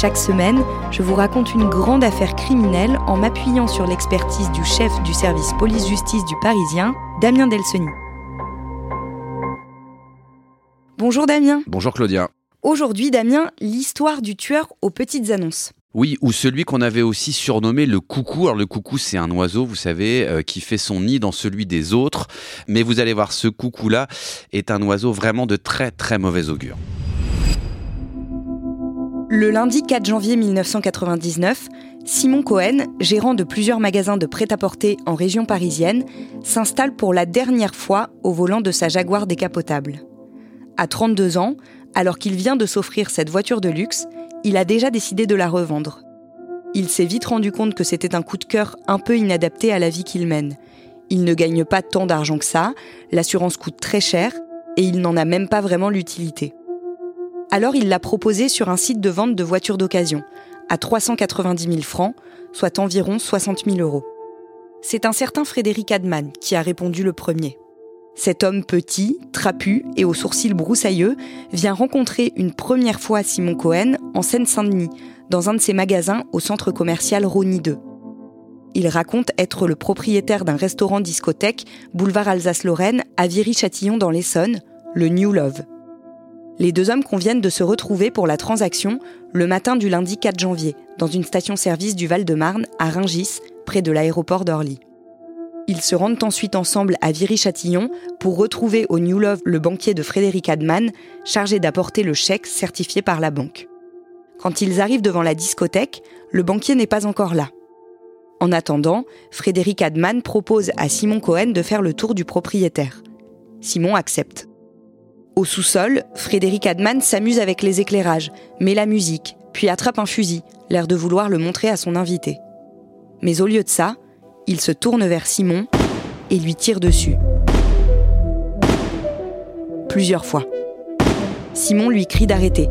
Chaque semaine, je vous raconte une grande affaire criminelle en m'appuyant sur l'expertise du chef du service police-justice du Parisien, Damien Delseny. Bonjour Damien. Bonjour Claudia. Aujourd'hui Damien, l'histoire du tueur aux petites annonces. Oui, ou celui qu'on avait aussi surnommé le coucou. Alors le coucou, c'est un oiseau, vous savez, euh, qui fait son nid dans celui des autres. Mais vous allez voir, ce coucou-là est un oiseau vraiment de très très mauvais augure. Le lundi 4 janvier 1999, Simon Cohen, gérant de plusieurs magasins de prêt-à-porter en région parisienne, s'installe pour la dernière fois au volant de sa Jaguar décapotable. À 32 ans, alors qu'il vient de s'offrir cette voiture de luxe, il a déjà décidé de la revendre. Il s'est vite rendu compte que c'était un coup de cœur un peu inadapté à la vie qu'il mène. Il ne gagne pas tant d'argent que ça, l'assurance coûte très cher et il n'en a même pas vraiment l'utilité. Alors il l'a proposé sur un site de vente de voitures d'occasion, à 390 000 francs, soit environ 60 000 euros. C'est un certain Frédéric Adman qui a répondu le premier. Cet homme petit, trapu et aux sourcils broussailleux vient rencontrer une première fois Simon Cohen en Seine-Saint-Denis, dans un de ses magasins au centre commercial Rony 2. Il raconte être le propriétaire d'un restaurant discothèque boulevard Alsace-Lorraine à Viry-Châtillon dans l'Essonne, le New Love. Les deux hommes conviennent de se retrouver pour la transaction le matin du lundi 4 janvier, dans une station-service du Val-de-Marne à Rungis, près de l'aéroport d'Orly. Ils se rendent ensuite ensemble à Viry-Châtillon pour retrouver au New Love le banquier de Frédéric Adman, chargé d'apporter le chèque certifié par la banque. Quand ils arrivent devant la discothèque, le banquier n'est pas encore là. En attendant, Frédéric Adman propose à Simon Cohen de faire le tour du propriétaire. Simon accepte. Au sous-sol, Frédéric Adman s'amuse avec les éclairages, met la musique, puis attrape un fusil, l'air de vouloir le montrer à son invité. Mais au lieu de ça, il se tourne vers Simon et lui tire dessus. Plusieurs fois. Simon lui crie d'arrêter.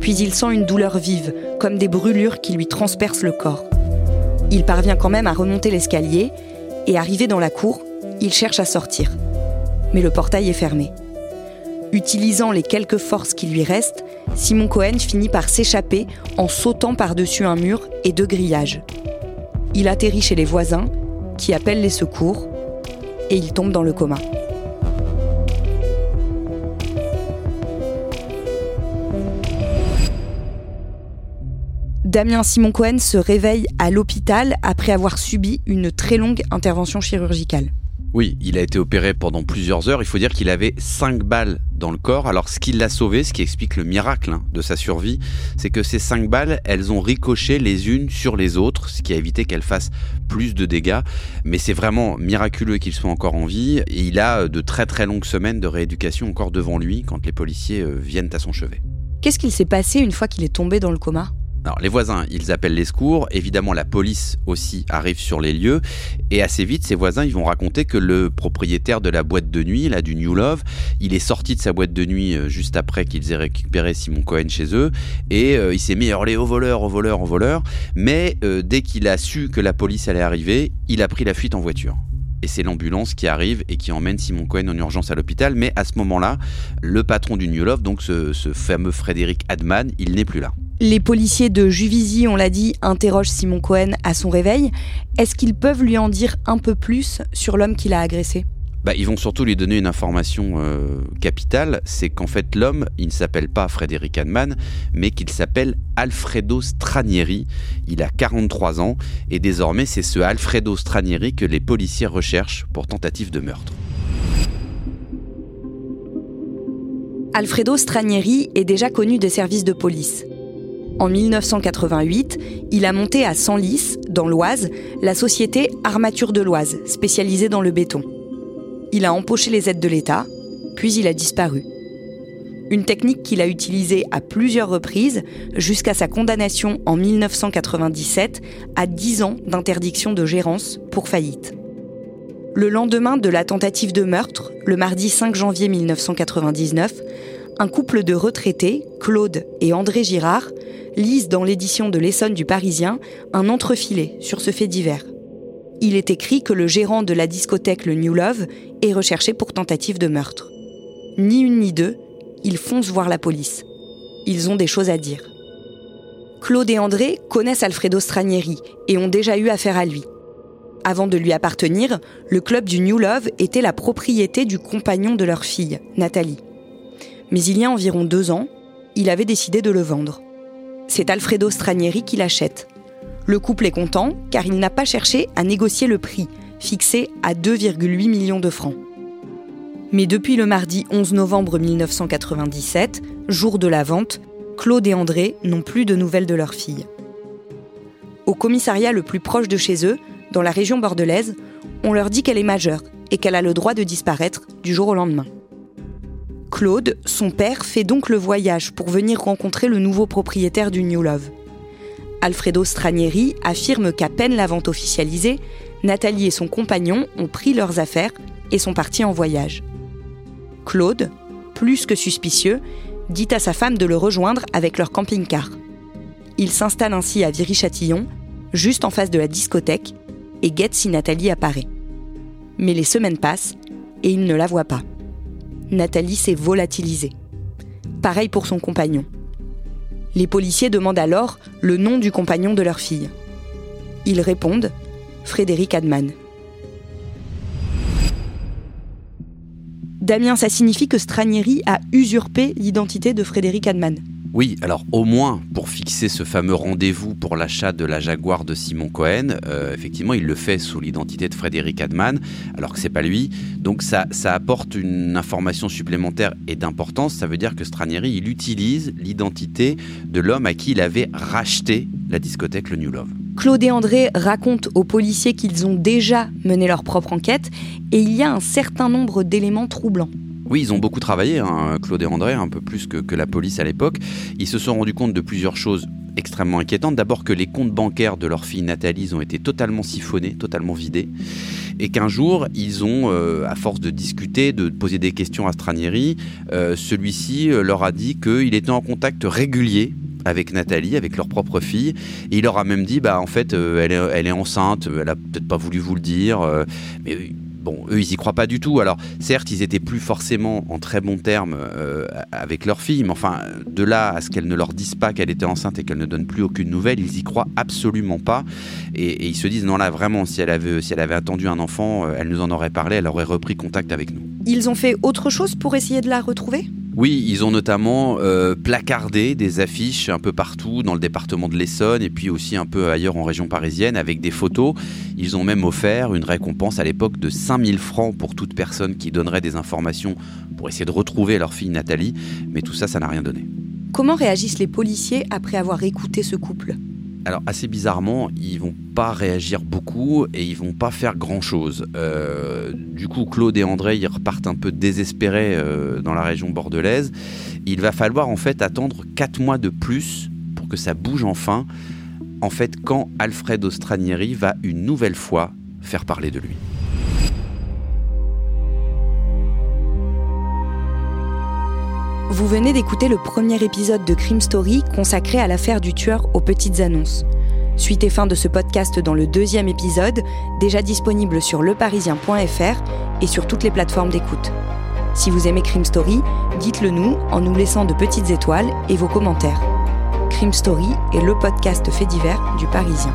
Puis il sent une douleur vive, comme des brûlures qui lui transpercent le corps. Il parvient quand même à remonter l'escalier et arrivé dans la cour, il cherche à sortir. Mais le portail est fermé. Utilisant les quelques forces qui lui restent, Simon Cohen finit par s'échapper en sautant par-dessus un mur et deux grillages. Il atterrit chez les voisins, qui appellent les secours, et il tombe dans le coma. Damien Simon Cohen se réveille à l'hôpital après avoir subi une très longue intervention chirurgicale. Oui, il a été opéré pendant plusieurs heures. Il faut dire qu'il avait 5 balles le corps. Alors, ce qui l'a sauvé, ce qui explique le miracle hein, de sa survie, c'est que ces 5 balles, elles ont ricoché les unes sur les autres, ce qui a évité qu'elles fassent plus de dégâts. Mais c'est vraiment miraculeux qu'il soit encore en vie. Et il a de très très longues semaines de rééducation encore devant lui quand les policiers euh, viennent à son chevet. Qu'est-ce qu'il s'est passé une fois qu'il est tombé dans le coma? Alors les voisins, ils appellent les secours, évidemment la police aussi arrive sur les lieux, et assez vite ces voisins ils vont raconter que le propriétaire de la boîte de nuit, là du New Love, il est sorti de sa boîte de nuit euh, juste après qu'ils aient récupéré Simon Cohen chez eux, et euh, il s'est mis à hurler au voleur, au voleur, au voleur, mais euh, dès qu'il a su que la police allait arriver, il a pris la fuite en voiture. Et c'est l'ambulance qui arrive et qui emmène Simon Cohen en urgence à l'hôpital. Mais à ce moment-là, le patron du New Love, donc ce fameux Frédéric Adman, il n'est plus là. Les policiers de Juvisy, on l'a dit, interrogent Simon Cohen à son réveil. Est-ce qu'ils peuvent lui en dire un peu plus sur l'homme qui l'a agressé? Bah, Ils vont surtout lui donner une information euh, capitale, c'est qu'en fait l'homme, il ne s'appelle pas Frédéric Hanman, mais qu'il s'appelle Alfredo Stranieri. Il a 43 ans et désormais c'est ce Alfredo Stranieri que les policiers recherchent pour tentative de meurtre. Alfredo Stranieri est déjà connu des services de police. En 1988, il a monté à Senlis, dans l'Oise, la société Armature de l'Oise, spécialisée dans le béton. Il a empoché les aides de l'État, puis il a disparu. Une technique qu'il a utilisée à plusieurs reprises jusqu'à sa condamnation en 1997 à 10 ans d'interdiction de gérance pour faillite. Le lendemain de la tentative de meurtre, le mardi 5 janvier 1999, un couple de retraités, Claude et André Girard, lisent dans l'édition de l'Essonne du Parisien un entrefilet sur ce fait divers. Il est écrit que le gérant de la discothèque Le New Love est recherché pour tentative de meurtre. Ni une ni deux, ils foncent voir la police. Ils ont des choses à dire. Claude et André connaissent Alfredo Stranieri et ont déjà eu affaire à lui. Avant de lui appartenir, le club du New Love était la propriété du compagnon de leur fille, Nathalie. Mais il y a environ deux ans, il avait décidé de le vendre. C'est Alfredo Stranieri qui l'achète. Le couple est content car il n'a pas cherché à négocier le prix, fixé à 2,8 millions de francs. Mais depuis le mardi 11 novembre 1997, jour de la vente, Claude et André n'ont plus de nouvelles de leur fille. Au commissariat le plus proche de chez eux, dans la région bordelaise, on leur dit qu'elle est majeure et qu'elle a le droit de disparaître du jour au lendemain. Claude, son père, fait donc le voyage pour venir rencontrer le nouveau propriétaire du New Love. Alfredo Stranieri affirme qu'à peine la vente officialisée, Nathalie et son compagnon ont pris leurs affaires et sont partis en voyage. Claude, plus que suspicieux, dit à sa femme de le rejoindre avec leur camping-car. Il s'installe ainsi à Viry-Châtillon, juste en face de la discothèque, et guette si Nathalie apparaît. Mais les semaines passent et il ne la voit pas. Nathalie s'est volatilisée. Pareil pour son compagnon. Les policiers demandent alors le nom du compagnon de leur fille. Ils répondent Frédéric Adman. Damien, ça signifie que Stranieri a usurpé l'identité de Frédéric Adman. Oui, alors au moins pour fixer ce fameux rendez-vous pour l'achat de la Jaguar de Simon Cohen, euh, effectivement, il le fait sous l'identité de Frédéric Adman, alors que c'est pas lui. Donc ça, ça apporte une information supplémentaire et d'importance. Ça veut dire que Stranieri, il utilise l'identité de l'homme à qui il avait racheté la discothèque Le New Love. Claude et André racontent aux policiers qu'ils ont déjà mené leur propre enquête et il y a un certain nombre d'éléments troublants. Oui, ils ont beaucoup travaillé, hein, Claude et André, un peu plus que, la police à l'époque. Ils se sont rendus compte de plusieurs choses extrêmement inquiétantes. D'abord que les comptes bancaires de leur fille Nathalie ont été totalement siphonnés, totalement vidés. Et qu'un jour, ils ont, euh, à force de discuter, de poser des questions à Stranieri, euh, celui-ci euh, leur a dit qu'il était en contact régulier avec Nathalie, avec leur propre fille. Il leur a même dit, bah en fait, elle, est, enceinte, elle a peut-être pas voulu vous le dire, bon, eux, ils y croient pas du tout. Alors, certes, ils étaient plus forcément en très bons termes euh, avec leur fille, mais enfin, de là à ce qu'elle ne leur dise pas qu'elle était enceinte et qu'elle ne donne plus aucune nouvelle, ils y croient absolument pas. Et, ils se disent, non, là, vraiment, si elle avait, si elle avait attendu un enfant, euh, elle nous en aurait parlé, elle aurait repris contact avec nous. Ils ont fait autre chose pour essayer de la retrouver? Oui, ils ont notamment euh, placardé des affiches un peu partout dans le département de l'Essonne et puis aussi un peu ailleurs en région parisienne avec des photos. Ils ont même offert une récompense à l'époque de 5000 francs pour toute personne qui donnerait des informations pour essayer de retrouver leur fille Nathalie, mais tout ça, ça n'a rien donné. Comment réagissent les policiers après avoir écouté ce couple? Alors assez bizarrement, ils vont pas réagir beaucoup et ils vont pas faire grand chose. Euh, du coup, Claude et André ils repartent un peu désespérés euh, dans la région bordelaise. Il va falloir en fait attendre 4 mois de plus pour que ça bouge enfin. En fait, quand Alfredo Stranieri va une nouvelle fois faire parler de lui. Vous venez d'écouter le premier épisode de Crime Story consacré à l'affaire du tueur aux petites annonces. Suite et fin de ce podcast dans le deuxième épisode, déjà disponible sur leparisien.fr et sur toutes les plateformes d'écoute. Si vous aimez Crime Story, dites-le nous en nous laissant de petites étoiles et vos commentaires. Crime Story est le podcast fait divers du Parisien.